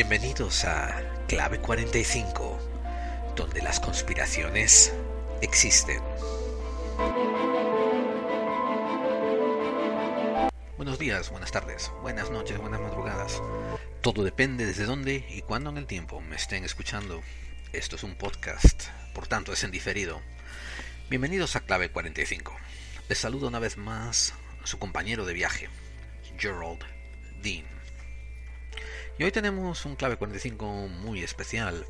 Bienvenidos a Clave 45, donde las conspiraciones existen. Buenos días, buenas tardes, buenas noches, buenas madrugadas. Todo depende desde dónde y cuándo en el tiempo me estén escuchando. Esto es un podcast, por tanto es en diferido. Bienvenidos a Clave 45. Les saludo una vez más su compañero de viaje, Gerald Dean. Y hoy tenemos un clave 45 muy especial.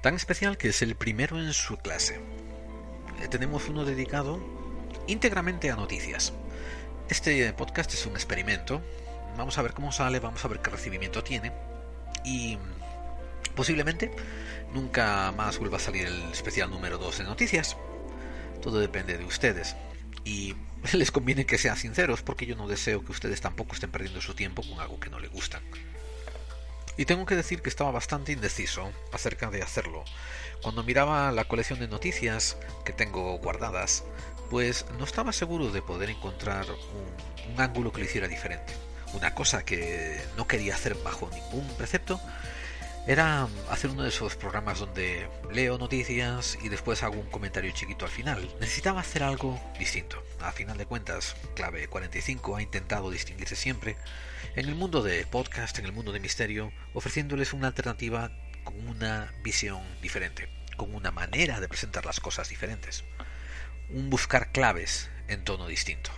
Tan especial que es el primero en su clase. Eh, tenemos uno dedicado íntegramente a noticias. Este podcast es un experimento. Vamos a ver cómo sale, vamos a ver qué recibimiento tiene. Y posiblemente nunca más vuelva a salir el especial número 2 de noticias. Todo depende de ustedes. Y les conviene que sean sinceros porque yo no deseo que ustedes tampoco estén perdiendo su tiempo con algo que no les gusta. Y tengo que decir que estaba bastante indeciso acerca de hacerlo. Cuando miraba la colección de noticias que tengo guardadas, pues no estaba seguro de poder encontrar un, ángulo que lo hiciera diferente. Una cosa que no quería hacer bajo ningún precepto era hacer uno de esos programas donde leo noticias y después hago un comentario chiquito al final. Necesitaba hacer algo distinto. A final de cuentas, Clave 45 ha intentado distinguirse siempre en el mundo de podcast, en el mundo de misterio, ofreciéndoles una alternativa con una visión diferente, con una manera de presentar las cosas diferentes. Un buscar claves en tono distinto.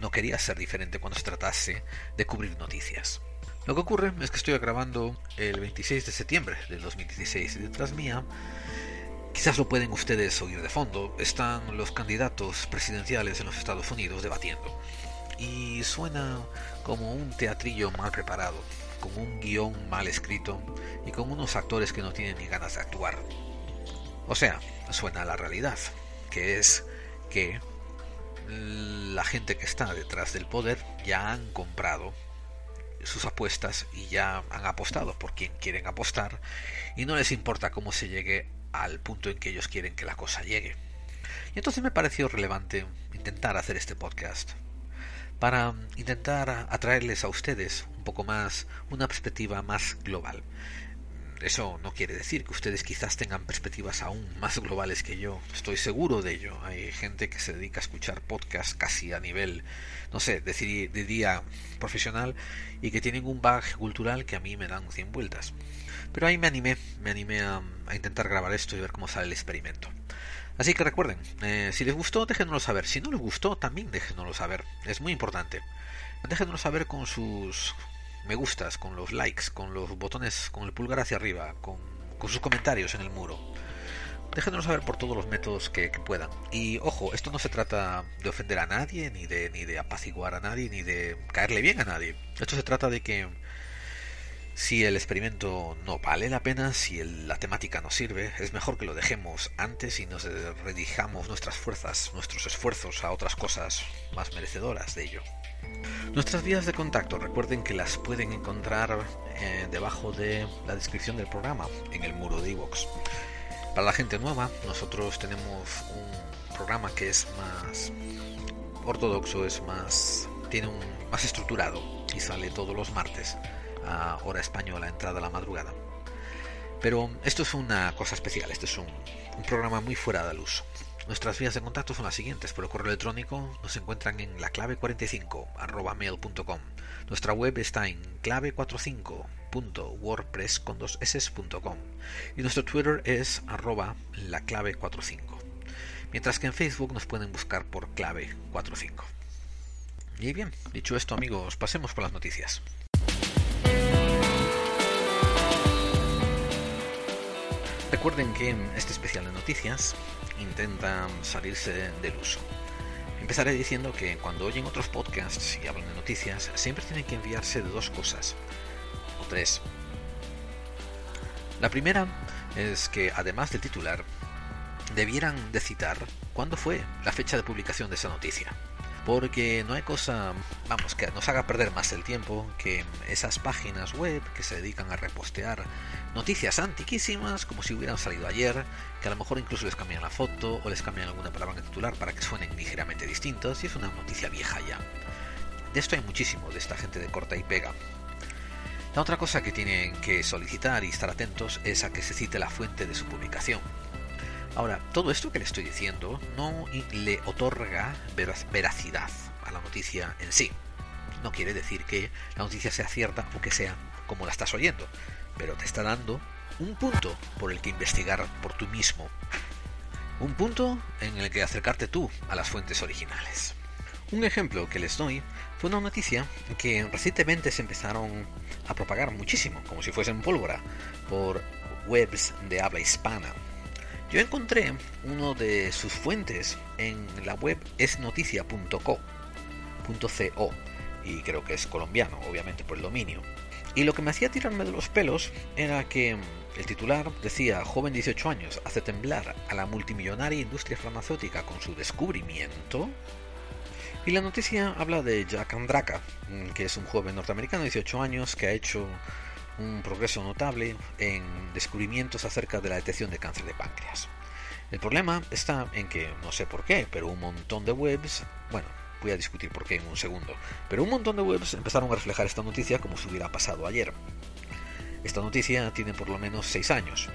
No quería ser diferente cuando se tratase de cubrir noticias. Lo que ocurre es que estoy grabando el 26 de septiembre del 2016 y detrás mía, quizás lo pueden ustedes oír de fondo, están los candidatos presidenciales en los Estados Unidos debatiendo. Y suena como un teatrillo mal preparado, con un guion mal escrito y con unos actores que no tienen ni ganas de actuar. O sea, suena a la realidad, que es que la gente que está detrás del poder ya han comprado sus apuestas y ya han apostado por quien quieren apostar y no les importa cómo se llegue al punto en que ellos quieren que la cosa llegue. Y entonces me pareció relevante intentar hacer este podcast para intentar atraerles a ustedes un poco más una perspectiva más global. Eso no quiere decir que ustedes quizás tengan perspectivas aún más globales que yo. Estoy seguro de ello. Hay gente que se dedica a escuchar podcasts casi a nivel, no sé, de, día profesional y que tienen un bagaje cultural que a mí me dan 100 vueltas. Pero ahí me animé, me animé a, intentar grabar esto y ver cómo sale el experimento. Así que recuerden, eh, si les gustó, déjenoslo saber. Si no les gustó, también déjenoslo saber. Es muy importante. Déjenoslo saber con sus me gustas, con los likes, con los botones, con el pulgar hacia arriba, con, sus comentarios en el muro. Déjenos saber por todos los métodos que, puedan. Y ojo, esto no se trata de ofender a nadie, ni de, ni de apaciguar a nadie, ni de caerle bien a nadie. Esto se trata de que si el experimento no vale la pena, si la temática no sirve, es mejor que lo dejemos antes y nos redijamos nuestras fuerzas, nuestros esfuerzos a otras cosas más merecedoras de ello. Nuestras vías de contacto, recuerden que las pueden encontrar eh, debajo de la descripción del programa, en el muro de iVoox. Para la gente nueva, nosotros tenemos un programa que es más ortodoxo, es más tiene un más estructurado y sale todos los martes a hora española, entrada a la madrugada. Pero esto es una cosa especial, este es un, programa muy fuera del uso. Nuestras vías de contacto son las siguientes. Por el correo electrónico nos encuentran en la clave 45 mail.com. Nuestra web está en clave45.wordpress con dos y nuestro Twitter es arroba la clave 45. Mientras que en Facebook nos pueden buscar por clave 45. Y bien, dicho esto amigos, pasemos por las noticias. Recuerden que en este especial de noticias intentan salirse del uso. Empezaré diciendo que cuando oyen otros podcasts y hablan de noticias, siempre tienen que enviarse de dos cosas, o tres. La primera es que, además del titular, debieran de citar cuándo fue la fecha de publicación de esa noticia porque no hay cosa, vamos, que nos haga perder más el tiempo que esas páginas web que se dedican a repostear noticias antiquísimas como si hubieran salido ayer, que a lo mejor incluso les cambian la foto o les cambian alguna palabra en titular para que suenen ligeramente distintos y es una noticia vieja ya. De esto hay muchísimo, de esta gente de corta y pega. La otra cosa que tienen que solicitar y estar atentos es a que se cite la fuente de su publicación. Ahora, todo esto que le estoy diciendo no le otorga veracidad a la noticia en sí. No quiere decir que la noticia sea cierta o que sea como la estás oyendo, pero te está dando un punto por el que investigar por tú mismo. Un punto en el que acercarte tú a las fuentes originales. Un ejemplo que les doy fue una noticia que recientemente se empezaron a propagar muchísimo, como si fuesen pólvora, por webs de habla hispana. Yo encontré uno de sus fuentes en la web esnoticia.co y creo que es colombiano, obviamente por el dominio. Y lo que me hacía tirarme de los pelos era que el titular decía, joven 18 años hace temblar a la multimillonaria industria farmacéutica con su descubrimiento. Y la noticia habla de Jack Andraka, mm, que es un joven norteamericano de 18 años que ha hecho un progreso notable en descubrimientos acerca de la detección de cáncer de páncreas. El problema está en que, no sé por qué, pero un montón de webs, bueno, voy a discutir por qué en un segundo, pero un montón de webs empezaron a reflejar esta noticia como si hubiera pasado ayer. Esta noticia tiene por lo menos 6 años,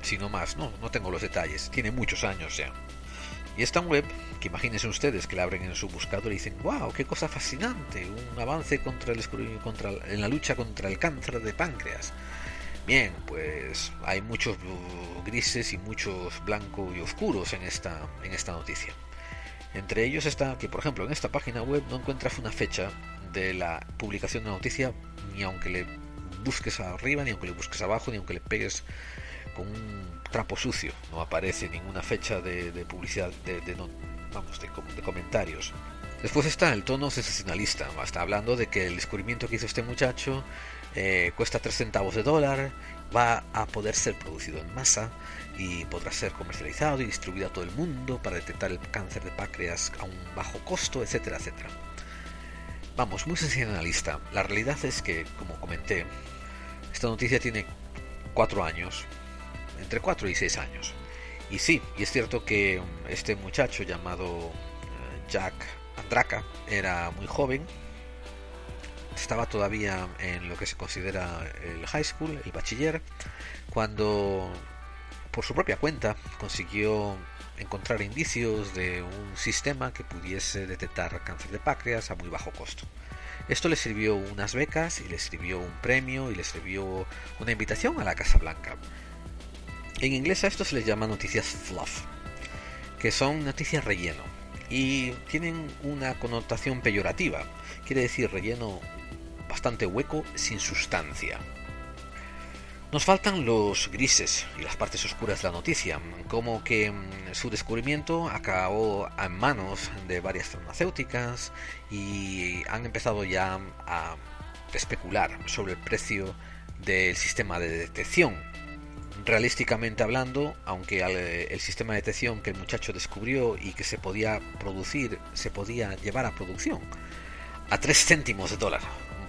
si no más, no, no tengo los detalles, tiene muchos años ya. Y esta web, que imagínense ustedes que la abren en su buscador y dicen, wow, qué cosa fascinante, un avance contra el, contra, en la lucha contra el cáncer de páncreas. Bien, pues hay muchos grises y muchos blancos y oscuros en esta, en esta noticia. Entre ellos está que, por ejemplo, en esta página web no encuentras una fecha de la publicación de la noticia, ni aunque le busques arriba, ni aunque le busques abajo, ni aunque le pegues con un trapo sucio. No aparece ninguna fecha de, publicidad, de, vamos, de, comentarios. Después está el tono sensacionalista. Está hablando de que el descubrimiento que hizo este muchacho eh, cuesta 3 centavos de dólar, va a poder ser producido en masa y podrá ser comercializado y distribuido a todo el mundo para detectar el cáncer de páncreas a un bajo costo, etcétera, etcétera. Vamos, muy sensacionalista. La realidad es que, como comenté, esta noticia tiene 4 años entre 4 y 6 años. Y sí, y es cierto que mm, este muchacho llamado eh, Jack Andraka era muy joven, estaba todavía en lo que se considera el high school, el bachiller, cuando por su propia cuenta consiguió encontrar indicios de un sistema que pudiese detectar cáncer de páncreas a muy bajo costo. Esto le sirvió unas becas y le sirvió un premio y le sirvió una invitación a la Casa Blanca. En inglés a esto se les llama noticias fluff, que son noticias relleno y tienen una connotación peyorativa, quiere decir relleno bastante hueco sin sustancia. Nos faltan los grises y las partes oscuras de la noticia, como que mm, su descubrimiento acabó en manos de varias farmacéuticas y han empezado ya a especular sobre el precio del sistema de detección realísticamente hablando, aunque el sistema de detección que el muchacho descubrió y que se podía producir, se podía llevar a producción a 3 céntimos de dólar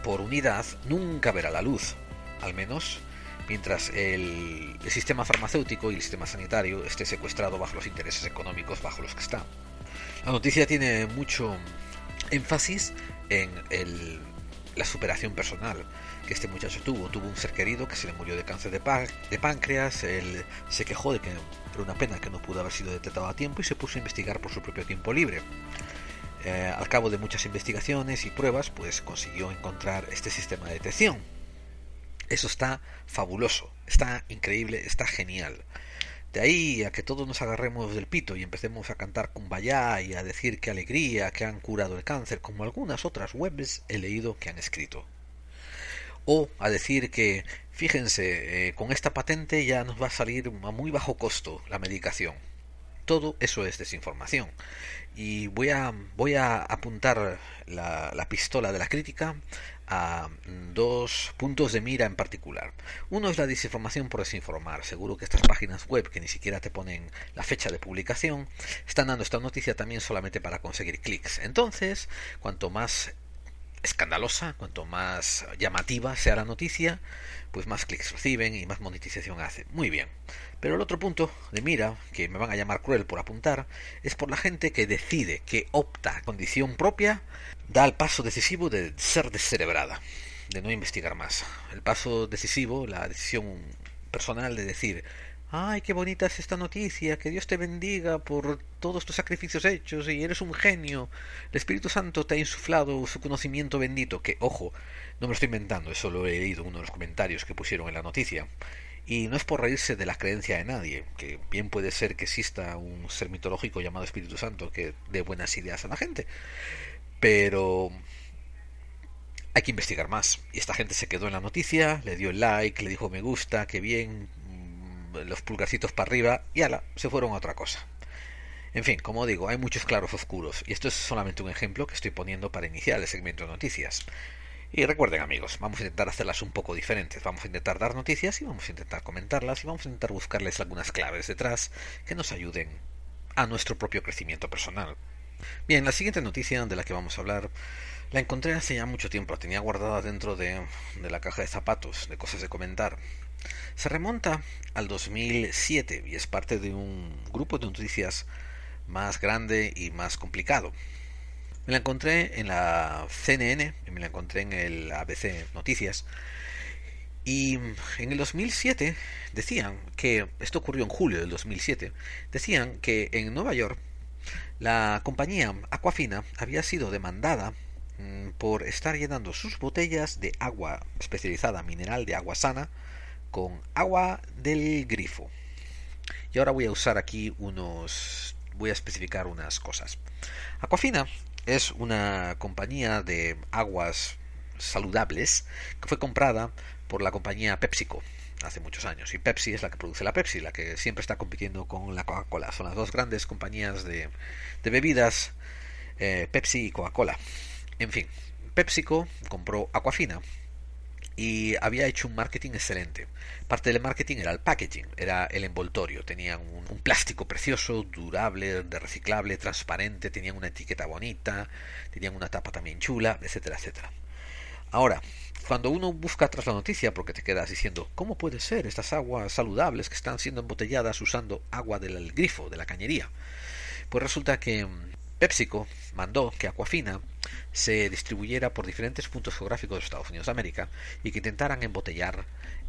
por unidad, nunca verá la luz, al menos mientras el, sistema farmacéutico y el sistema sanitario esté secuestrado bajo los intereses económicos bajo los que está. La noticia tiene mucho énfasis en la superación personal, que este muchacho tuvo. Tuvo un ser querido que se le murió de cáncer de, páncreas, él se quejó de que era una pena que no pudo haber sido detectado a tiempo y se puso a investigar por su propio tiempo libre. Eh, al cabo de muchas investigaciones y pruebas, pues consiguió encontrar este sistema de detección. Eso está fabuloso, está increíble, está genial. De ahí a que todos nos agarremos del pito y empecemos a cantar Kumbaya y a decir qué alegría que han curado el cáncer, como algunas otras webs he leído que han escrito o a decir que fíjense eh, con esta patente ya nos va a salir a muy bajo costo la medicación todo eso es desinformación y voy a voy a apuntar la, la pistola de la crítica a dos puntos de mira en particular. Uno es la desinformación por desinformar. Seguro que estas páginas web que ni siquiera te ponen la fecha de publicación están dando esta noticia también solamente para conseguir clics. Entonces, cuanto más escandalosa, cuanto más llamativa sea la noticia, pues más clics reciben y más monetización hace. Muy bien. Pero el otro punto de mira, que me van a llamar cruel por apuntar, es por la gente que decide, que opta condición propia, da el paso decisivo de ser descerebrada. de no investigar más. El paso decisivo, la decisión personal de decir, ay, qué bonita es esta noticia, que Dios te bendiga por todos tus sacrificios hechos y eres un genio. El Espíritu Santo te ha insuflado su conocimiento bendito, que, ojo, no me lo estoy inventando, eso lo he leído en uno de los comentarios que pusieron en la noticia. Y no es por reírse de la creencia de nadie, que bien puede ser que exista un ser mitológico llamado Espíritu Santo que dé buenas ideas a la gente. Pero hay que investigar más. Y esta gente se quedó en la noticia, le dio el like, le dijo me gusta, qué bien, los pulgarcitos para arriba y ala, se fueron a otra cosa. En fin, como digo, hay muchos claros oscuros y esto es solamente un ejemplo que estoy poniendo para iniciar el segmento de noticias. Y recuerden amigos, vamos a intentar hacerlas un poco diferentes. Vamos a intentar dar noticias y vamos a intentar comentarlas y vamos a intentar buscarles algunas claves detrás que nos ayuden a nuestro propio crecimiento personal. Bien, la siguiente noticia de la que vamos a hablar la encontré hace ya mucho tiempo, la tenía guardada dentro de, de la caja de zapatos, de cosas de comentar. Se remonta al 2007 y es parte de un grupo de noticias más grande y más complicado. Me la encontré en la CNN, me la encontré en el ABC Noticias. Y en el 2007 decían que, esto ocurrió en julio del 2007, decían que en Nueva York la compañía Aquafina había sido demandada mm, por estar llenando sus botellas de agua especializada mineral de agua sana con agua del grifo. Y ahora voy a usar aquí unos voy a especificar unas cosas. Aquafina es una compañía de aguas saludables que fue comprada por la compañía PepsiCo hace muchos años. Y Pepsi es la que produce la Pepsi, la que siempre está compitiendo con la Coca-Cola. Son las dos grandes compañías de, bebidas, eh, Pepsi y Coca-Cola. En fin, PepsiCo compró Aquafina y había hecho un marketing excelente. Parte del marketing era el packaging, era el envoltorio. Tenían un, plástico precioso, durable, de reciclable, transparente, tenían una etiqueta bonita, tenían una tapa también chula, etcétera, etcétera. Ahora, cuando uno busca tras la noticia, porque te quedas diciendo, ¿cómo puede ser estas aguas saludables que están siendo embotelladas usando agua del grifo, de la cañería? Pues resulta que PepsiCo mandó que Aquafina se distribuyera por diferentes puntos geográficos de Estados Unidos de América y que intentaran embotellar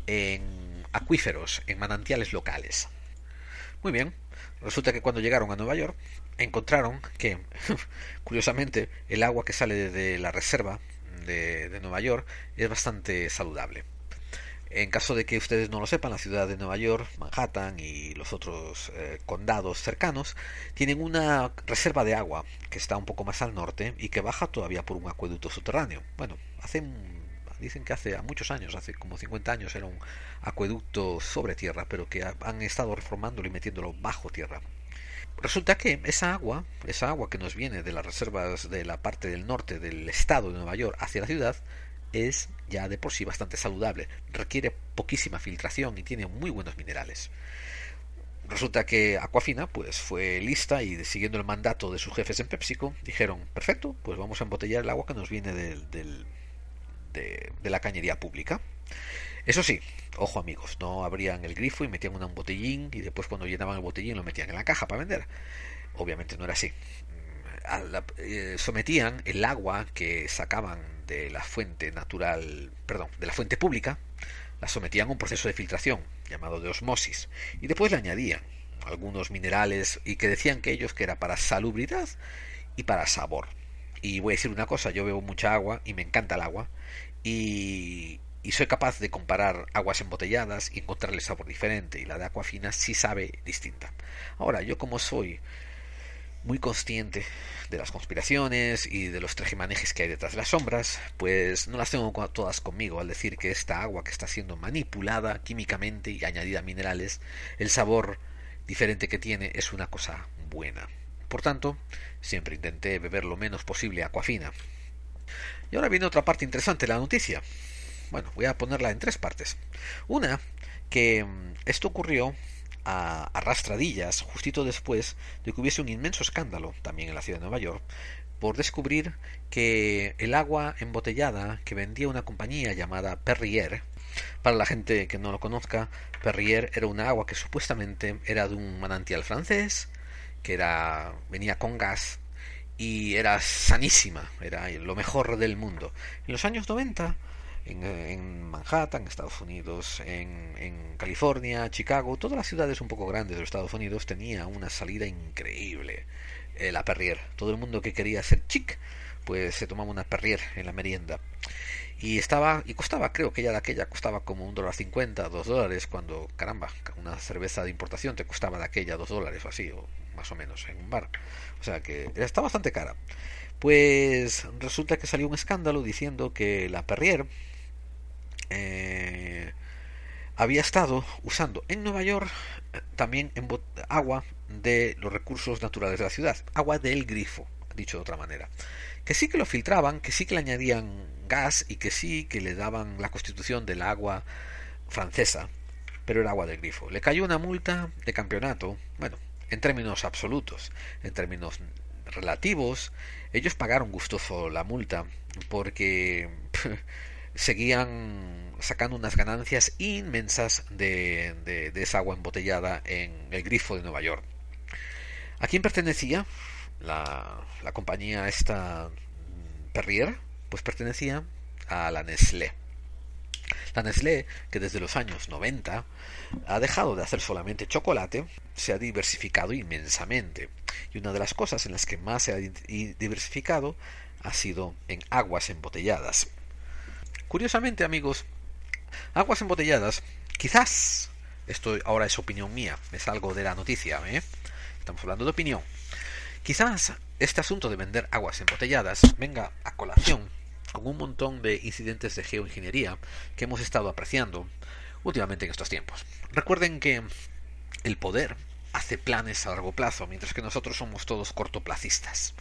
en acuíferos, en manantiales locales. Muy bien, resulta que cuando llegaron a Nueva York encontraron que, curiosamente, el agua que sale de la reserva de, de Nueva York es bastante saludable. En caso de que ustedes no lo sepan, la ciudad de Nueva York, Manhattan y los otros eh, condados cercanos tienen una reserva de agua que está un poco más al norte y que baja todavía por un acueducto subterráneo. Bueno, hace dicen que hace muchos años, hace como 50 años era un acueducto sobre tierra, pero que han estado reformándolo y metiéndolo bajo tierra. Resulta que esa agua, esa agua que nos viene de las reservas de la parte del norte del estado de Nueva York hacia la ciudad, es ya de por sí bastante saludable, requiere poquísima filtración y tiene muy buenos minerales. Resulta que Aquafina pues fue lista y siguiendo el mandato de sus jefes en PepsiCo dijeron, perfecto, pues vamos a embotellar el agua que nos viene del, del, de, la cañería pública. Eso sí, ojo amigos, no abrían el grifo y metían un botellín y después cuando llenaban el botellín lo metían en la caja para vender. Obviamente no era así. Eh, sometían el agua que sacaban de la fuente natural, perdón, de la fuente pública, la sometían a un proceso de filtración llamado de osmosis y después le añadían algunos minerales y que decían que ellos que era para salubridad y para sabor. Y voy a decir una cosa, yo bebo mucha agua y me encanta el agua y, y soy capaz de comparar aguas embotelladas y encontrarle sabor diferente y la de fina sí sabe distinta. Ahora, yo como soy muy consciente de las conspiraciones y de los trajimanejes que hay detrás de las sombras, pues no las tengo todas conmigo al decir que esta agua que está siendo manipulada químicamente y añadida minerales, el sabor diferente que tiene es una cosa buena. Por tanto, siempre intenté beber lo menos posible fina. Y ahora viene otra parte interesante de la noticia. Bueno, voy a ponerla en tres partes. Una, que mm, esto ocurrió a, arrastradillas justito después de que hubiese un inmenso escándalo también en la ciudad de Nueva York por descubrir que el agua embotellada que vendía una compañía llamada Perrier, para la gente que no lo conozca, Perrier era una agua que supuestamente era de un manantial francés, que era venía con gas y era sanísima, era lo mejor del mundo. En los años 90 en, Manhattan, Estados Unidos, en, en, California, Chicago, todas las ciudades un poco grandes de los Estados Unidos tenía una salida increíble. la Perrier. Todo el mundo que quería ser chic, pues se tomaba una Perrier en la merienda. Y estaba, y costaba, creo que ya de aquella costaba como un dólar cincuenta, dos dólares, cuando, caramba, una cerveza de importación te costaba de aquella dos dólares o así, o más o menos, en un bar. O sea que está bastante cara. Pues resulta que salió un escándalo diciendo que la Perrier eh, había estado usando en Nueva York eh, también en agua de los recursos naturales de la ciudad, agua del grifo, dicho de otra manera. Que sí que lo filtraban, que sí que le añadían gas y que sí que le daban la constitución del agua francesa, pero era agua del grifo. Le cayó una multa de campeonato, bueno, en términos absolutos, en términos relativos, ellos pagaron gustoso la multa porque seguían sacando unas ganancias inmensas de, de, esa agua embotellada en el grifo de Nueva York. ¿A quién pertenecía la, la compañía esta Perrier? Pues pertenecía a la Nestlé. La Nestlé, que desde los años 90 ha dejado de hacer solamente chocolate, se ha diversificado inmensamente. Y una de las cosas en las que más se ha diversificado ha sido en aguas embotelladas. Curiosamente, amigos, aguas embotelladas, quizás, esto ahora es opinión mía, me salgo de la noticia, ¿eh? estamos hablando de opinión, quizás este asunto de vender aguas embotelladas venga a colación con un montón de incidentes de geoingeniería que hemos estado apreciando últimamente en estos tiempos. Recuerden que el poder hace planes a largo plazo, mientras que nosotros somos todos cortoplacistas.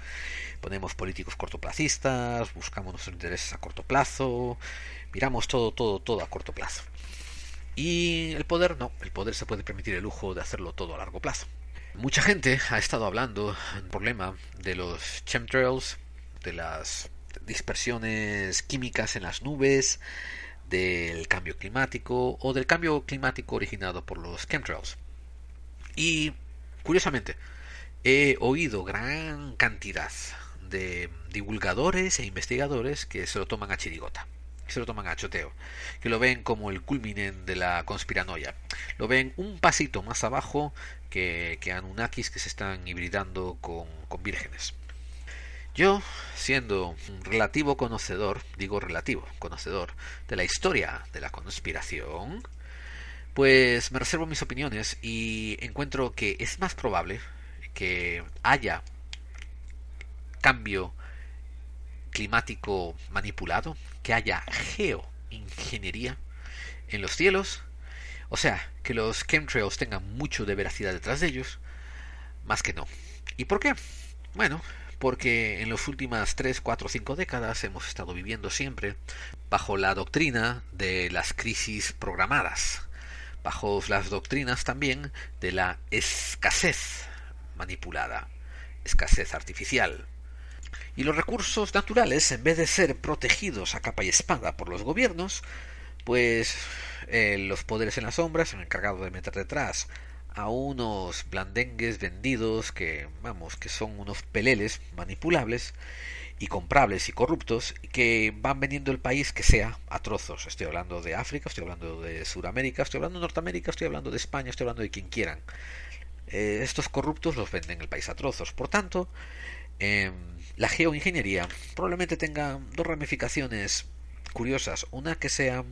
Ponemos políticos cortoplacistas, buscamos nuestros intereses a corto plazo, miramos todo, todo, todo a corto plazo. Y el poder no, el poder se puede permitir el lujo de hacerlo todo a largo plazo. Mucha gente ha estado hablando del problema de los chemtrails, de las dispersiones químicas en las nubes, del cambio climático o del cambio climático originado por los chemtrails. Y curiosamente, he oído gran cantidad de divulgadores e investigadores que se lo toman a chirigota, que se lo toman a choteo, que lo ven como el culminen de la conspiranoia. Lo ven un pasito más abajo que, que Anunnakis que se están hibridando con, con vírgenes. Yo, siendo un relativo conocedor, digo relativo conocedor, de la historia de la conspiración, pues me reservo mis opiniones y encuentro que es más probable que haya cambio climático manipulado, que haya geoingeniería en los cielos, o sea, que los chemtrails tengan mucho de veracidad detrás de ellos, más que no. ¿Y por qué? Bueno, porque en las últimas 3, 4, 5 décadas hemos estado viviendo siempre bajo la doctrina de las crisis programadas, bajo las doctrinas también de la escasez manipulada, escasez artificial. Y los recursos naturales, en vez de ser protegidos a capa y espada por los gobiernos, pues eh, los poderes en las sombras se han encargado de meter detrás a unos blandengues vendidos que, vamos, que son unos peleles manipulables y comprables y corruptos que van vendiendo el país que sea a trozos. Estoy hablando de África, estoy hablando de Sudamérica, estoy hablando de Norteamérica, estoy hablando de España, estoy hablando de quien quieran. Eh, estos corruptos los venden el país a trozos. Por tanto, em, la geoingeniería probablemente tenga dos ramificaciones curiosas. Una que sea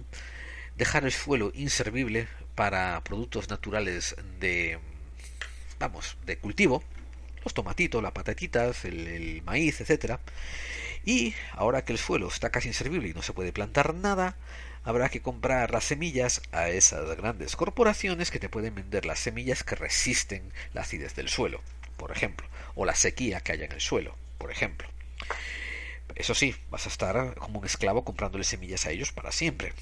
dejar el suelo inservible para productos naturales de vamos de cultivo. Los tomatitos las patatitas el, maíz etcétera. Y ahora que el suelo está casi inservible y no se puede plantar nada habrá que comprar las semillas a esas grandes corporaciones que te pueden vender las semillas que resisten la acidez del suelo por ejemplo o la sequía que haya en el suelo por ejemplo eso sí, vas a estar como un esclavo comprándole semillas a ellos para siempre.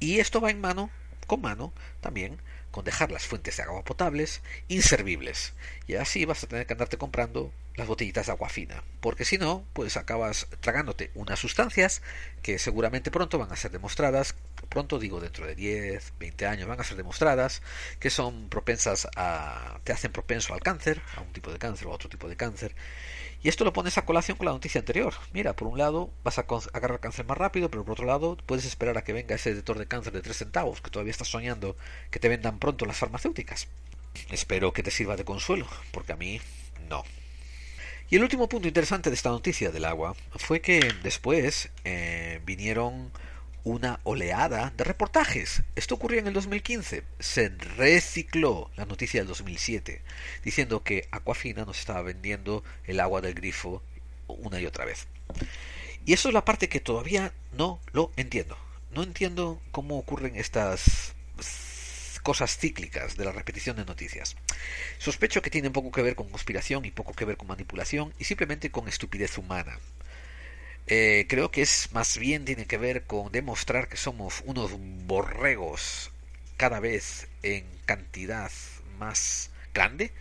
Y esto va en mano, con mano, también con dejar las fuentes de agua potables inservibles. Y así vas a tener que andarte comprando las botellitas de agua fina, porque si no, pues acabas tragándote unas sustancias que seguramente pronto van a ser demostradas, pronto digo dentro de 10, 20 años van a ser demostradas, que son propensas a, te hacen propenso al cáncer, a un tipo de cáncer o a otro tipo de cáncer, y esto lo pones a colación con la noticia anterior. Mira, por un lado vas a agarrar cáncer más rápido, pero por otro lado puedes esperar a que venga ese detector de cáncer de 3 centavos que todavía estás soñando que te vendan pronto las farmacéuticas. Espero que te sirva de consuelo, porque a mí no. Y el último punto interesante de esta noticia del agua fue que después eh, vinieron una oleada de reportajes. Esto ocurrió en el 2015. Se recicló la noticia del 2007 diciendo que Aquafina nos estaba vendiendo el agua del grifo una y otra vez. Y eso es la parte que todavía no lo entiendo. No entiendo cómo ocurren estas cosas cíclicas de la repetición de noticias. Sospecho que tienen poco que ver con conspiración y poco que ver con manipulación y simplemente con estupidez humana. Eh, creo que es más bien tiene que ver con demostrar que somos unos borregos cada vez en cantidad más grande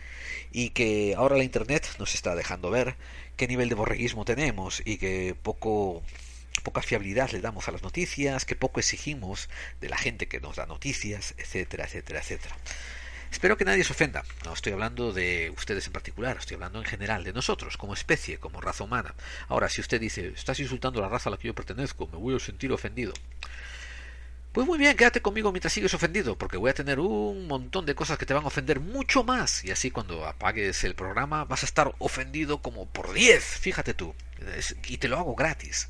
y que ahora la internet nos está dejando ver qué nivel de borreguismo tenemos y que poco poca fiabilidad le damos a las noticias, que poco exigimos de la gente que nos da noticias, etcétera, etcétera, etcétera. Espero que nadie se ofenda. No estoy hablando de ustedes en particular, estoy hablando en general de nosotros, como especie, como raza humana. Ahora, si usted dice, estás insultando a la raza a la que yo pertenezco, me voy a sentir ofendido. Pues muy bien, quédate conmigo mientras sigues ofendido, porque voy a tener un montón de cosas que te van a ofender mucho más. Y así cuando apagues el programa vas a estar ofendido como por 10, fíjate tú. Y te lo hago gratis.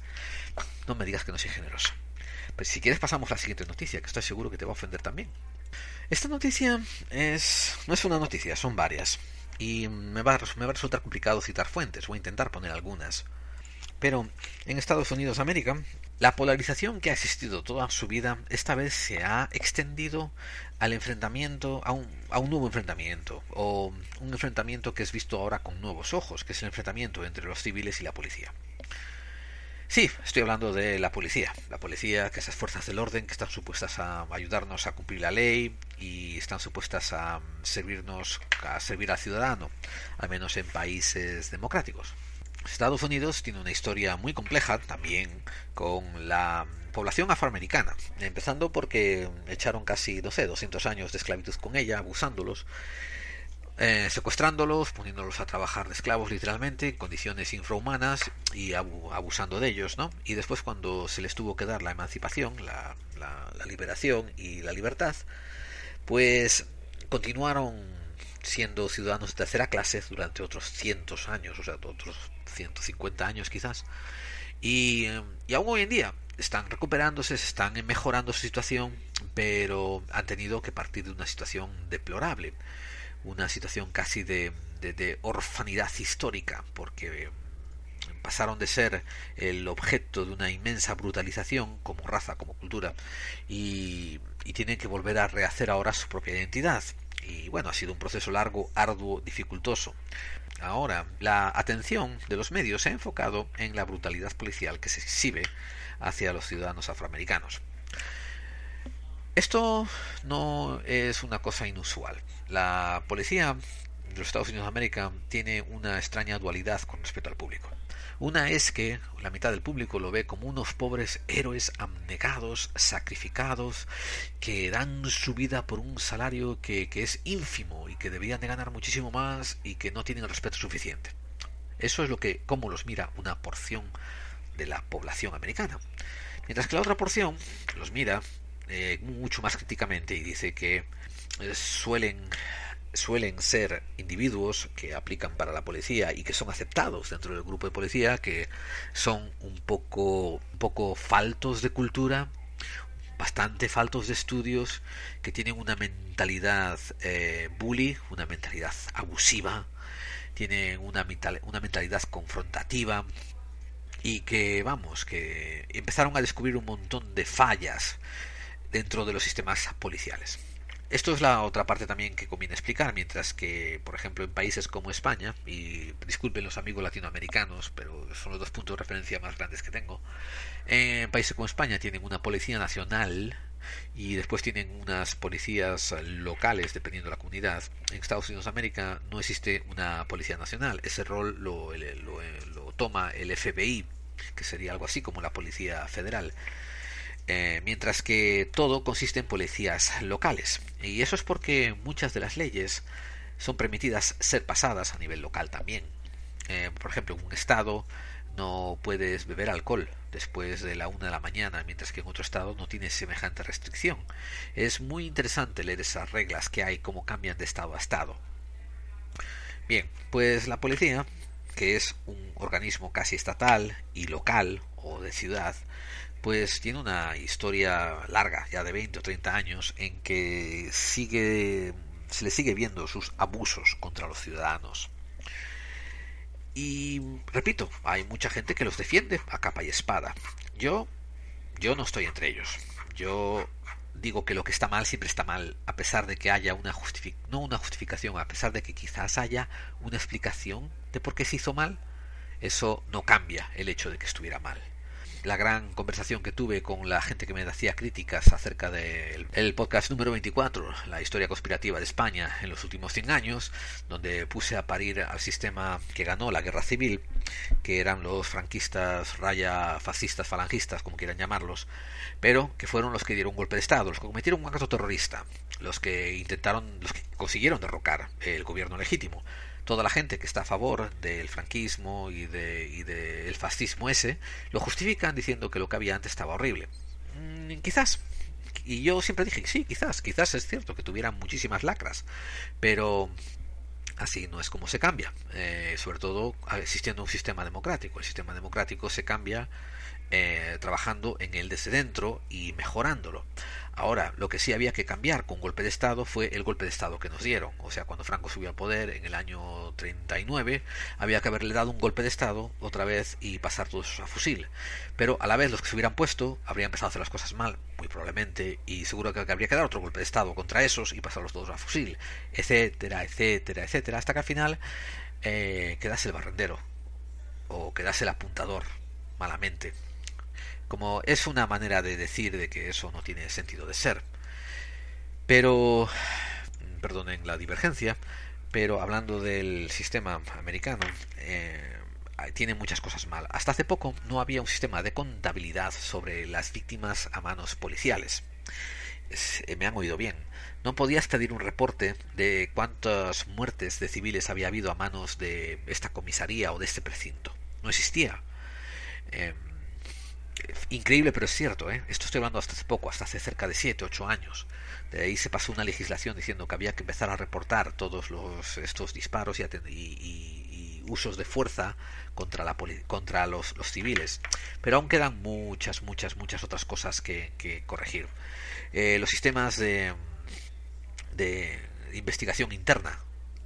No me digas que no soy generoso. Pues si quieres pasamos a la siguiente noticia, que estoy seguro que te va a ofender también. Esta noticia es no es una noticia, son varias. Y me va, me va a resultar complicado citar fuentes, voy a intentar poner algunas. Pero en Estados Unidos de América, la polarización que ha existido toda su vida, esta vez se ha extendido al enfrentamiento, a un, a un nuevo enfrentamiento, o un enfrentamiento que es visto ahora con nuevos ojos, que es el enfrentamiento entre los civiles y la policía. Sí, estoy hablando de la policía. La policía, que esas fuerzas del orden que están supuestas a ayudarnos a cumplir la ley y están supuestas a servirnos, a servir al ciudadano, al menos en países democráticos. Estados Unidos tiene una historia muy compleja también con la población afroamericana, empezando porque echaron casi, no sé, 200 años de esclavitud con ella, abusándolos, eh, secuestrándolos, poniéndolos a trabajar de esclavos literalmente, en condiciones infrahumanas y abusando de ellos, ¿no? Y después cuando se les tuvo que dar la emancipación, la, liberación y la libertad, pues continuaron siendo ciudadanos de tercera clase durante otros cientos años, o sea, otros 150 años quizás, y, y aún hoy en día están recuperándose, están mejorando su situación, pero han tenido que partir de una situación deplorable una situación casi de, de, orfanidad histórica, porque pasaron de ser el objeto de una inmensa brutalización como raza, como cultura, y, y, tienen que volver a rehacer ahora su propia identidad. Y bueno, ha sido un proceso largo, arduo, dificultoso. Ahora, la atención de los medios se ha enfocado en la brutalidad policial que se exhibe hacia los ciudadanos afroamericanos. Esto no es una cosa inusual. La policía de los Estados Unidos de América tiene una extraña dualidad con respecto al público. Una es que la mitad del público lo ve como unos pobres héroes abnegados, sacrificados, que dan su vida por un salario que, que es ínfimo y que deberían de ganar muchísimo más y que no tienen el respeto suficiente. Eso es lo que, como los mira una porción de la población americana. Mientras que la otra porción los mira eh, mucho más críticamente y dice que eh, suelen suelen ser individuos que aplican para la policía y que son aceptados dentro del grupo de policía que son un poco un poco faltos de cultura bastante faltos de estudios que tienen una mentalidad eh, bully una mentalidad abusiva tienen una, una mentalidad confrontativa y que vamos que empezaron a descubrir un montón de fallas dentro de los sistemas policiales. esto es la otra parte también que conviene explicar, mientras que, por ejemplo, en países como España, y disculpen los amigos latinoamericanos, pero son los dos puntos de referencia más grandes que tengo, en países como España tienen una policía nacional y después tienen unas policías locales dependiendo de la comunidad. En Estados Unidos de América no existe una policía nacional, ese rol lo, lo toma el FBI, que sería algo así como la policía federal. Eh, mientras que todo consiste en policías locales. Y eso es porque muchas de las leyes son permitidas ser pasadas a nivel local también. Eh, por ejemplo, en un estado no puedes beber alcohol después de la una de la mañana, mientras que en otro estado no tiene semejante restricción. Es muy interesante leer esas reglas que hay, cómo cambian de estado a estado. Bien, pues la policía, que es un organismo casi estatal y local o de ciudad, pues tiene una historia larga, ya de 20 o 30 años, en que sigue, se le sigue viendo sus abusos contra los ciudadanos. Y repito, hay mucha gente que los defiende a capa y espada. Yo, yo no estoy entre ellos. Yo digo que lo que está mal siempre está mal, a pesar de que haya una justificación, no una justificación, a pesar de que quizás haya una explicación de por qué se hizo mal, eso no cambia el hecho de que estuviera mal la gran conversación que tuve con la gente que me hacía críticas acerca del el podcast número 24, la historia conspirativa de España en los últimos 100 años, donde puse a parir al sistema que ganó la guerra civil, que eran los franquistas, raya fascistas, falangistas, como quieran llamarlos, pero que fueron los que dieron un golpe de Estado, los que cometieron un acto terrorista, los que intentaron, los que consiguieron derrocar el gobierno legítimo toda la gente que está a favor del franquismo y del de, fascismo ese, lo justifican diciendo que lo que había antes estaba horrible. Mm, quizás. Y yo siempre dije, sí, quizás, quizás es cierto que tuvieran muchísimas lacras, pero así no es como se cambia, eh, sobre todo existiendo un sistema democrático. El sistema democrático se cambia eh, trabajando en él desde dentro y mejorándolo. Ahora, lo que sí había que cambiar con golpe de Estado fue el golpe de Estado que nos dieron. O sea, cuando Franco subió al poder en el año 39, había que haberle dado un golpe de Estado otra vez y pasar todos a fusil. Pero a la vez los que se hubieran puesto habrían empezado a hacer las cosas mal, muy probablemente, y seguro que habría que dar otro golpe de Estado contra esos y pasarlos todos a fusil, etcétera, etcétera, etcétera, hasta que al final eh, quedase el barrendero o quedase el apuntador malamente como es una manera de decir de que eso no tiene sentido de ser. Pero, perdonen la divergencia, pero hablando del sistema americano, eh, tiene muchas cosas mal. Hasta hace poco no había un sistema de contabilidad sobre las víctimas a manos policiales. Eh, me han oído bien. No podías pedir un reporte de cuántas muertes de civiles había habido a manos de esta comisaría o de este precinto. No existía. Eh, increíble, pero es cierto, ¿eh? esto estoy hablando hasta hace poco, hasta hace cerca de 7, 8 años. De ahí se pasó una legislación diciendo que había que empezar a reportar todos los, estos disparos y, usos de fuerza contra, la contra los, los, civiles. Pero aún quedan muchas, muchas, muchas otras cosas que, que corregir. Eh, los sistemas de, de investigación interna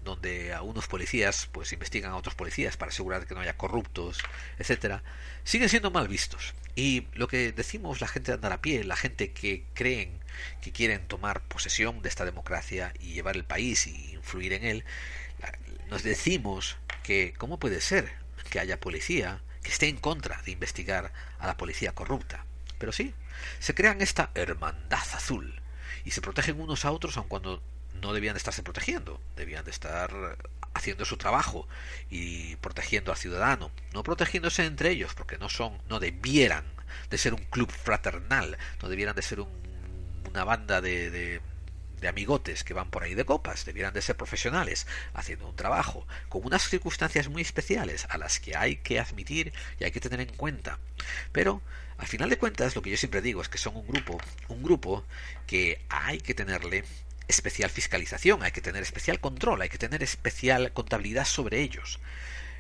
donde a unos policías pues investigan a otros policías para asegurar que no haya corruptos, etcétera, siguen siendo mal vistos. Y lo que decimos la gente de andar a pie, la gente que creen que quieren tomar posesión de esta democracia y llevar el país y influir en él, nos decimos que cómo puede ser que haya policía que esté en contra de investigar a la policía corrupta. Pero sí, se crean esta hermandad azul y se protegen unos a otros aun cuando no debían de estarse protegiendo, debían de estar haciendo su trabajo y protegiendo al ciudadano, no protegiéndose entre ellos, porque no son, no debieran de ser un club fraternal, no debieran de ser una banda de, de, de, amigotes que van por ahí de copas, debieran de ser profesionales, haciendo un trabajo, con unas circunstancias muy especiales a las que hay que admitir y hay que tener en cuenta. Pero, al final de cuentas, lo que yo siempre digo es que son un grupo, un grupo que hay que tenerle especial fiscalización, hay que tener especial control, hay que tener especial contabilidad sobre ellos.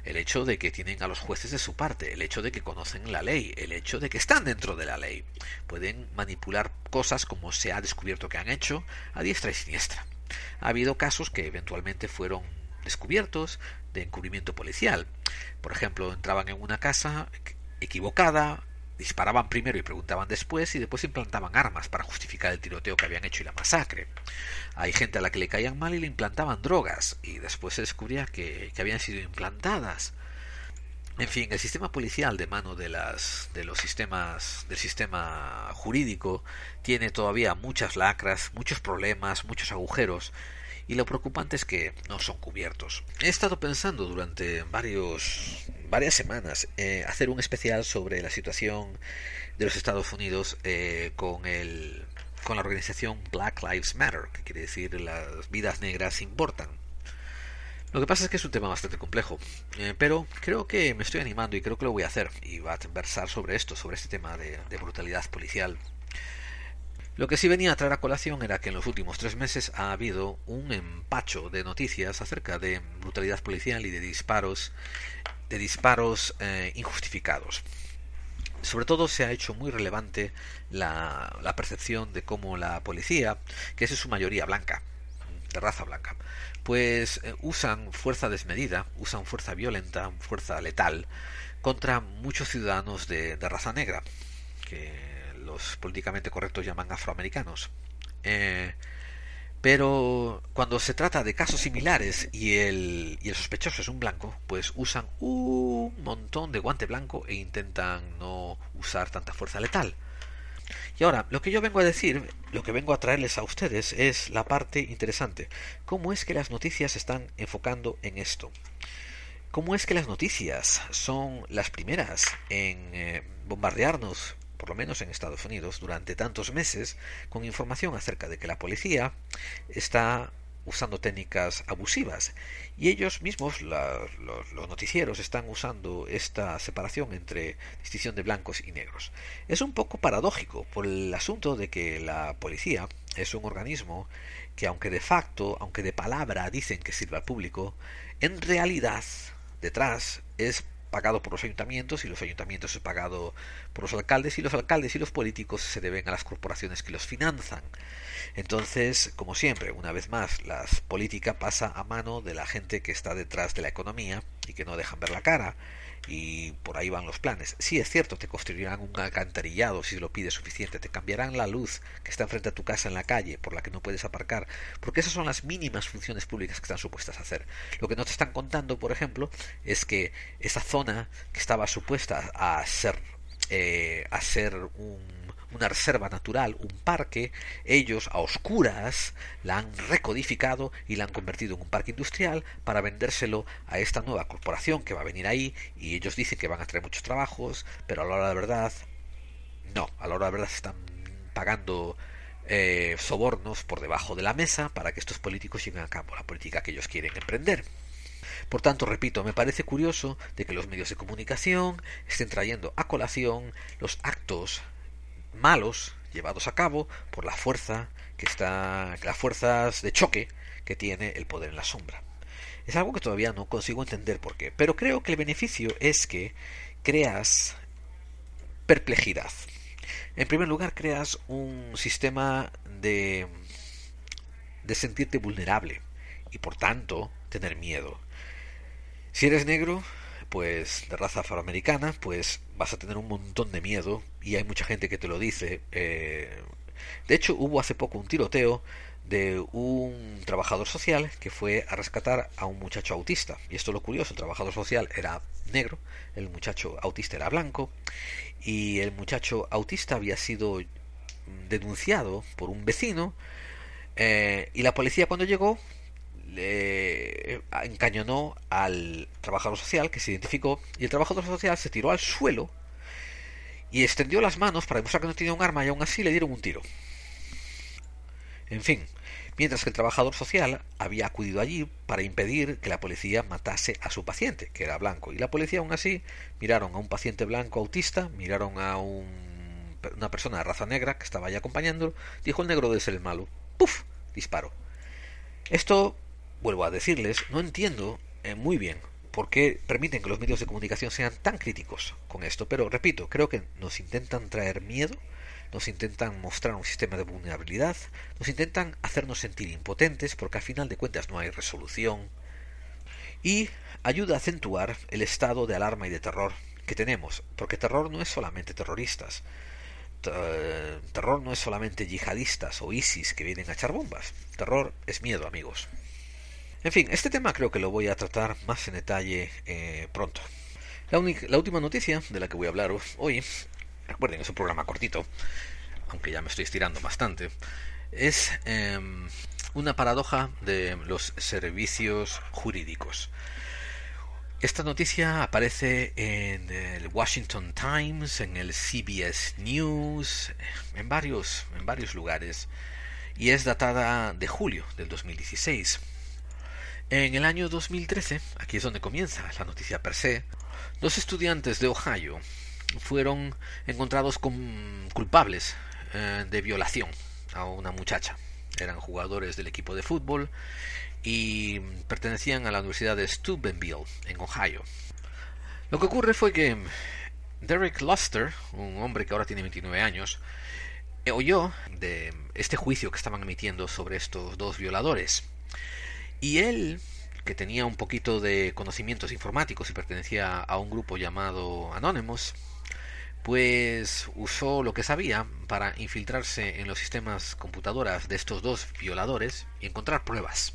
El hecho de que tienen a los jueces de su parte, el hecho de que conocen la ley, el hecho de que están dentro de la ley. Pueden manipular cosas como se ha descubierto que han hecho a diestra y siniestra. Ha habido casos que eventualmente fueron descubiertos de encubrimiento policial. Por ejemplo, entraban en una casa equivocada, disparaban primero y preguntaban después y después implantaban armas para justificar el tiroteo que habían hecho y la masacre. Hay gente a la que le caían mal y le implantaban drogas y después se descubría que, que habían sido implantadas. En fin, el sistema policial de mano de las de los sistemas del sistema jurídico tiene todavía muchas lacras, muchos problemas, muchos agujeros y lo preocupante es que no son cubiertos. He estado pensando durante varios varias semanas eh, hacer un especial sobre la situación de los Estados Unidos eh, con el con la organización Black Lives Matter, que quiere decir las vidas negras importan. Lo que pasa es que es un tema bastante complejo, eh, pero creo que me estoy animando y creo que lo voy a hacer y va a versar sobre esto, sobre este tema de brutalidad policial. Lo que sí venía a traer a colación era que en los últimos tres meses ha habido un empacho de noticias acerca de brutalidad policial y de disparos, de disparos eh, injustificados. Sobre todo se ha hecho muy relevante la, la percepción de cómo la policía, que es en su mayoría blanca, de raza blanca, pues eh, usan fuerza desmedida, usan fuerza violenta, fuerza letal contra muchos ciudadanos de, de raza negra, que los políticamente correctos llaman afroamericanos. Eh, pero cuando se trata de casos similares y el, y el sospechoso es un blanco, pues usan un montón de guante blanco e intentan no usar tanta fuerza letal. Y ahora, lo que yo vengo a decir, lo que vengo a traerles a ustedes es la parte interesante. ¿Cómo es que las noticias se están enfocando en esto? ¿Cómo es que las noticias son las primeras en eh, bombardearnos, por lo menos en Estados Unidos, durante tantos meses, con información acerca de que la policía está usando técnicas abusivas. Y ellos mismos los, los, noticieros están usando esta separación entre distinción de blancos y negros. Es un poco paradójico por el asunto de que la policía es un organismo que aunque de facto aunque de palabra dicen que sirve al público en realidad detrás es pagado por los ayuntamientos y los ayuntamientos es pagado por los alcaldes y los alcaldes y los políticos se deben a las corporaciones que los finanzan. Entonces, como siempre, una vez más, la política pasa a mano de la gente que está detrás de la economía y que no dejan ver la cara y por ahí van los planes. Sí, es cierto, te construirán un alcantarillado si lo pides suficiente, te cambiarán la luz que está enfrente a tu casa en la calle por la que no puedes aparcar, porque esas son las mínimas funciones públicas que están supuestas a hacer. Lo que no te están contando, por ejemplo, es que esa zona que estaba supuesta a ser eh, a ser un una reserva natural, un parque, ellos a oscuras la han recodificado y la han convertido en un parque industrial para vendérselo a esta nueva corporación que va a venir ahí y ellos dicen que van a traer muchos trabajos, pero a la hora de verdad no, a la hora de verdad están pagando eh, sobornos por debajo de la mesa para que estos políticos lleven a cabo la política que ellos quieren emprender. Por tanto, repito, me parece curioso de que los medios de comunicación estén trayendo a colación los actos malos llevados a cabo por la fuerza que está las fuerzas de choque que tiene el poder en la sombra. Es algo que todavía no consigo entender por qué, pero creo que el beneficio es que creas perplejidad. En primer lugar, creas un sistema de de sentirte vulnerable y por tanto tener miedo. Si eres negro, pues de raza afroamericana, pues vas a tener un montón de miedo y hay mucha gente que te lo dice. Eh, de hecho, hubo hace poco un tiroteo de un trabajador social que fue a rescatar a un muchacho autista. Y esto es lo curioso, el trabajador social era negro, el muchacho autista era blanco y el muchacho autista había sido denunciado por un vecino eh, y la policía cuando llegó le encañonó al trabajador social que se identificó y el trabajador social se tiró al suelo y extendió las manos para demostrar que no tenía un arma y aún así le dieron un tiro. En fin, mientras que el trabajador social había acudido allí para impedir que la policía matase a su paciente, que era blanco. Y la policía aún así miraron a un paciente blanco autista, miraron a un, una persona de raza negra que estaba allí acompañándolo, dijo el negro debe ser el malo. ¡Puf! Disparo. Esto vuelvo a decirles, no entiendo eh, muy bien por qué permiten que los medios de comunicación sean tan críticos con esto, pero repito, creo que nos intentan traer miedo, nos intentan mostrar un sistema de vulnerabilidad, nos intentan hacernos sentir impotentes porque a final de cuentas no hay resolución y ayuda a acentuar el estado de alarma y de terror que tenemos, porque terror no es solamente terroristas, terror no es solamente yihadistas o ISIS que vienen a echar bombas, terror es miedo, amigos. En fin, este tema creo que lo voy a tratar más en detalle eh, pronto. La, última noticia de la que voy a hablar hoy, recuerden, es un programa cortito, aunque ya me estoy estirando bastante, es em, una paradoja de los servicios jurídicos. Esta noticia aparece en el Washington Times, en el CBS News, en varios, en varios lugares, y es datada de julio del 2016. En el año 2013, aquí es donde comienza la noticia per se, dos estudiantes de Ohio fueron encontrados culpables eh, de violación a una muchacha. Eran jugadores del equipo de fútbol y pertenecían a la Universidad de Steubenville, en Ohio. Lo que ocurre fue que Derek Luster, un hombre que ahora tiene 29 años, oyó de este juicio que estaban emitiendo sobre estos dos violadores. Y él, que tenía un poquito de conocimientos informáticos y pertenecía a un grupo llamado Anonymous, pues usó lo que sabía para infiltrarse en los sistemas computadoras de estos dos violadores y encontrar pruebas.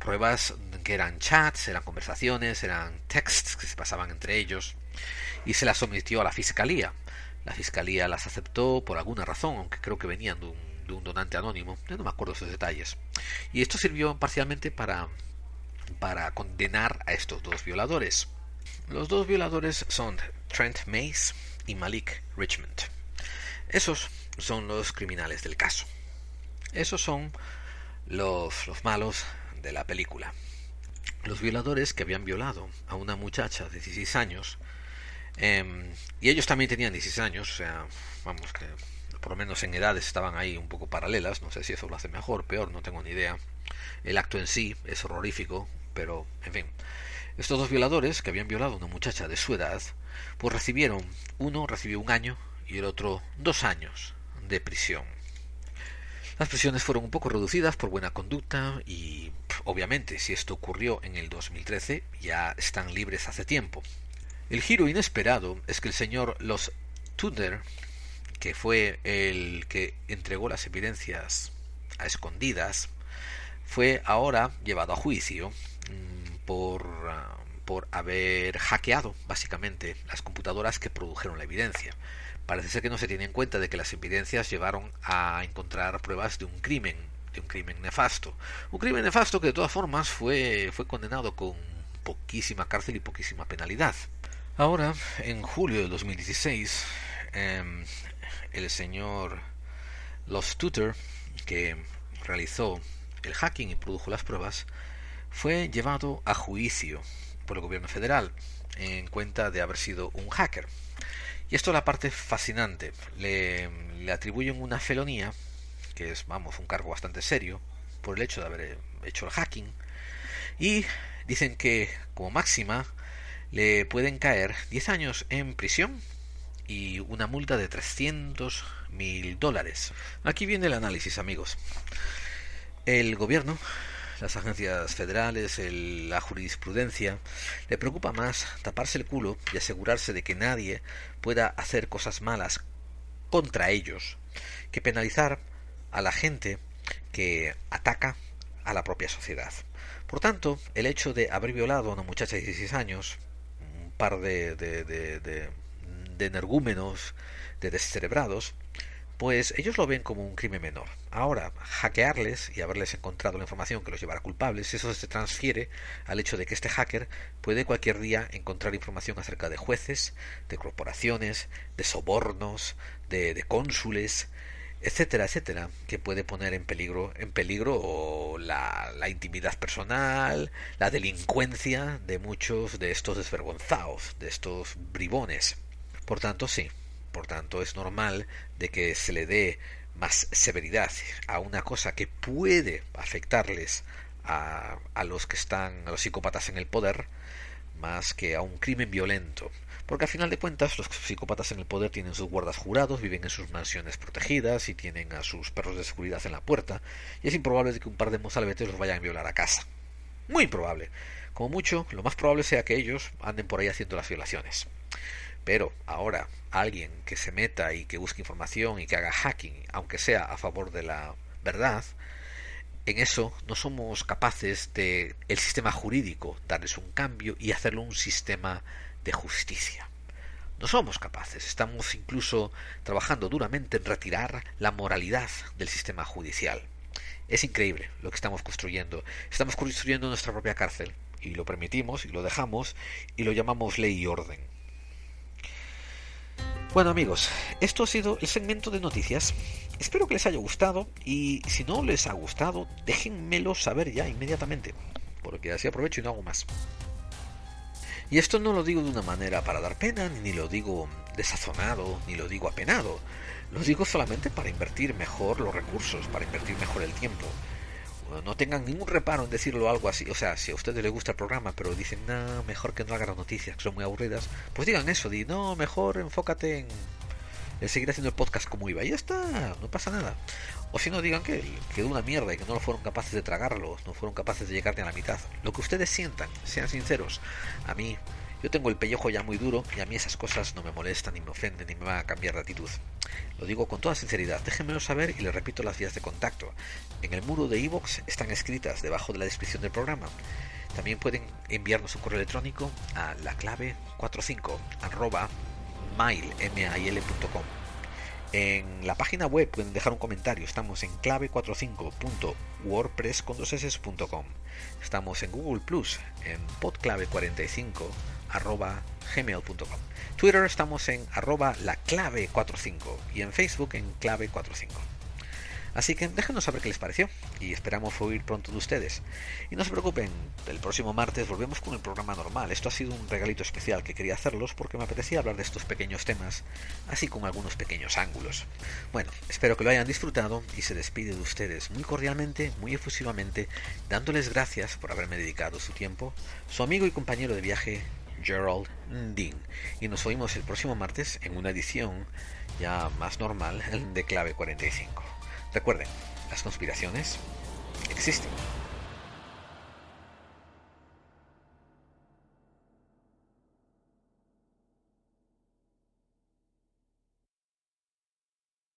Pruebas que eran chats, eran conversaciones, eran texts que se pasaban entre ellos y se las sometió a la fiscalía. La fiscalía las aceptó por alguna razón, aunque creo que venían de un, donante anónimo, no me acuerdo esos detalles. Y esto sirvió parcialmente para, para condenar a estos dos violadores. Los dos violadores son Trent Mace y Malik Richmond. Esos son los criminales del caso. Esos son los, los malos de la película. Los violadores que habían violado a una muchacha de 16 años, em, y ellos también tenían 16 años, o sea, vamos, que por lo menos en edades estaban ahí un poco paralelas, no sé si eso lo hace mejor, peor, no tengo ni idea. El acto en sí es horrorífico, pero, en fin. Estos dos violadores, que habían violado a una muchacha de su edad, pues recibieron, uno recibió un año y el otro dos años de prisión. Las prisiones fueron un poco reducidas por buena conducta y obviamente si esto ocurrió en el 2013 ya están libres hace tiempo. El giro inesperado es que el señor Los Tudor, que fue el que entregó las evidencias a escondidas, fue ahora llevado a juicio mm, por, ah, por haber hackeado básicamente las computadoras que produjeron la evidencia parece ser que no se tiene en cuenta de que las evidencias llevaron a encontrar pruebas de un crimen, de un crimen nefasto. Un crimen nefasto que de todas formas fue, fue condenado con poquísima cárcel y poquísima penalidad. Ahora, en julio de 2016, em, el señor Los Tutor, que realizó el hacking y produjo las pruebas, fue llevado a juicio por el gobierno federal en cuenta de haber sido un hacker. Y esto es la parte fascinante. Le, le atribuyen una felonía, que es, vamos, un cargo bastante serio, por el hecho de haber hecho el hacking. Y dicen que, como máxima, le pueden caer 10 años en prisión y una multa de 300 mil dólares. Aquí viene el análisis, amigos. El gobierno las agencias federales, la jurisprudencia, le preocupa más taparse el culo y asegurarse de que nadie pueda hacer cosas malas contra ellos que penalizar a la gente que ataca a la propia sociedad. Por tanto, el hecho de haber violado a una muchacha de 16 años, un par de, de, de, de energúmenos, de descerebrados, pues ellos lo ven como un crimen menor. Ahora, hackearles y haberles encontrado la información que los llevará culpables, eso se transfiere al hecho de que este hacker puede cualquier día encontrar información acerca de jueces, de corporaciones, de sobornos, de, cónsules, etcétera, etcétera, que puede poner en peligro, en peligro la, la intimidad personal, la delincuencia de muchos de estos desvergonzados, de estos bribones. Por tanto, sí, por tanto, es normal de que se le dé más severidad a una cosa que puede afectarles a, a los que están, a los psicópatas en el poder, más que a un crimen violento. Porque al final de cuentas los psicópatas en el poder tienen sus guardas jurados, viven en sus mansiones protegidas y tienen a sus perros de seguridad en la puerta, y es improbable que un par de mozalbetes los vayan a violar a casa. Muy improbable. Como mucho, lo más probable sea que ellos anden por ahí haciendo las violaciones. Pero ahora, alguien que se meta y que busque información y que haga hacking, aunque sea a favor de la verdad, en eso no somos capaces de el sistema jurídico darles un cambio y hacerlo un sistema de justicia. No somos capaces, estamos incluso trabajando duramente en retirar la moralidad del sistema judicial. Es increíble lo que estamos construyendo. Estamos construyendo nuestra propia cárcel y lo permitimos y lo dejamos y lo llamamos ley y orden. Bueno amigos, esto ha sido el segmento de noticias. Espero que les haya gustado y si no les ha gustado, déjenmelo saber ya inmediatamente, porque así aprovecho y no hago más. Y esto no lo digo de una manera para dar pena, ni lo digo desazonado, ni lo digo apenado. Lo digo solamente para invertir mejor los recursos, para invertir mejor el tiempo. No tengan ningún reparo en decirlo algo así. O sea, si a ustedes les gusta el programa, pero dicen, no, mejor que no hagan las noticias, que son muy aburridas, pues digan eso, di, no, mejor enfócate en de seguir haciendo el podcast como iba. Y ya está, no pasa nada. O si no, digan que quedó una mierda y que no lo fueron capaces de tragarlo, no fueron capaces de llegar ni a la mitad. Lo que ustedes sientan, sean sinceros. A mí, yo tengo el pellejo ya muy duro y a mí esas cosas no me molestan, ni me ofenden, ni me van a cambiar de actitud. Lo digo con toda sinceridad, déjenmelo saber y les repito las vías de contacto. En el muro de iVoox están escritas debajo de la descripción del programa. También pueden enviarnos un correo electrónico a la clave 45 arroba mail.com. En la página web pueden dejar un comentario. Estamos en clave45.wordpress.com. Estamos en Google Plus, en podclave45 gmail.com. Twitter estamos en arroba la clave 45 y en Facebook en clave 45. Así que déjenos saber qué les pareció y esperamos oír pronto de ustedes. Y no se preocupen, el próximo martes volvemos con el programa normal. Esto ha sido un regalito especial que quería hacerlos porque me apetecía hablar de estos pequeños temas, así como algunos pequeños ángulos. Bueno, espero que lo hayan disfrutado y se despide de ustedes muy cordialmente, muy efusivamente, dándoles gracias por haberme dedicado su tiempo, su amigo y compañero de viaje, Gerald Dean. Y nos oímos el próximo martes en una edición ya más normal de Clave 45. Recuerden, las conspiraciones existen.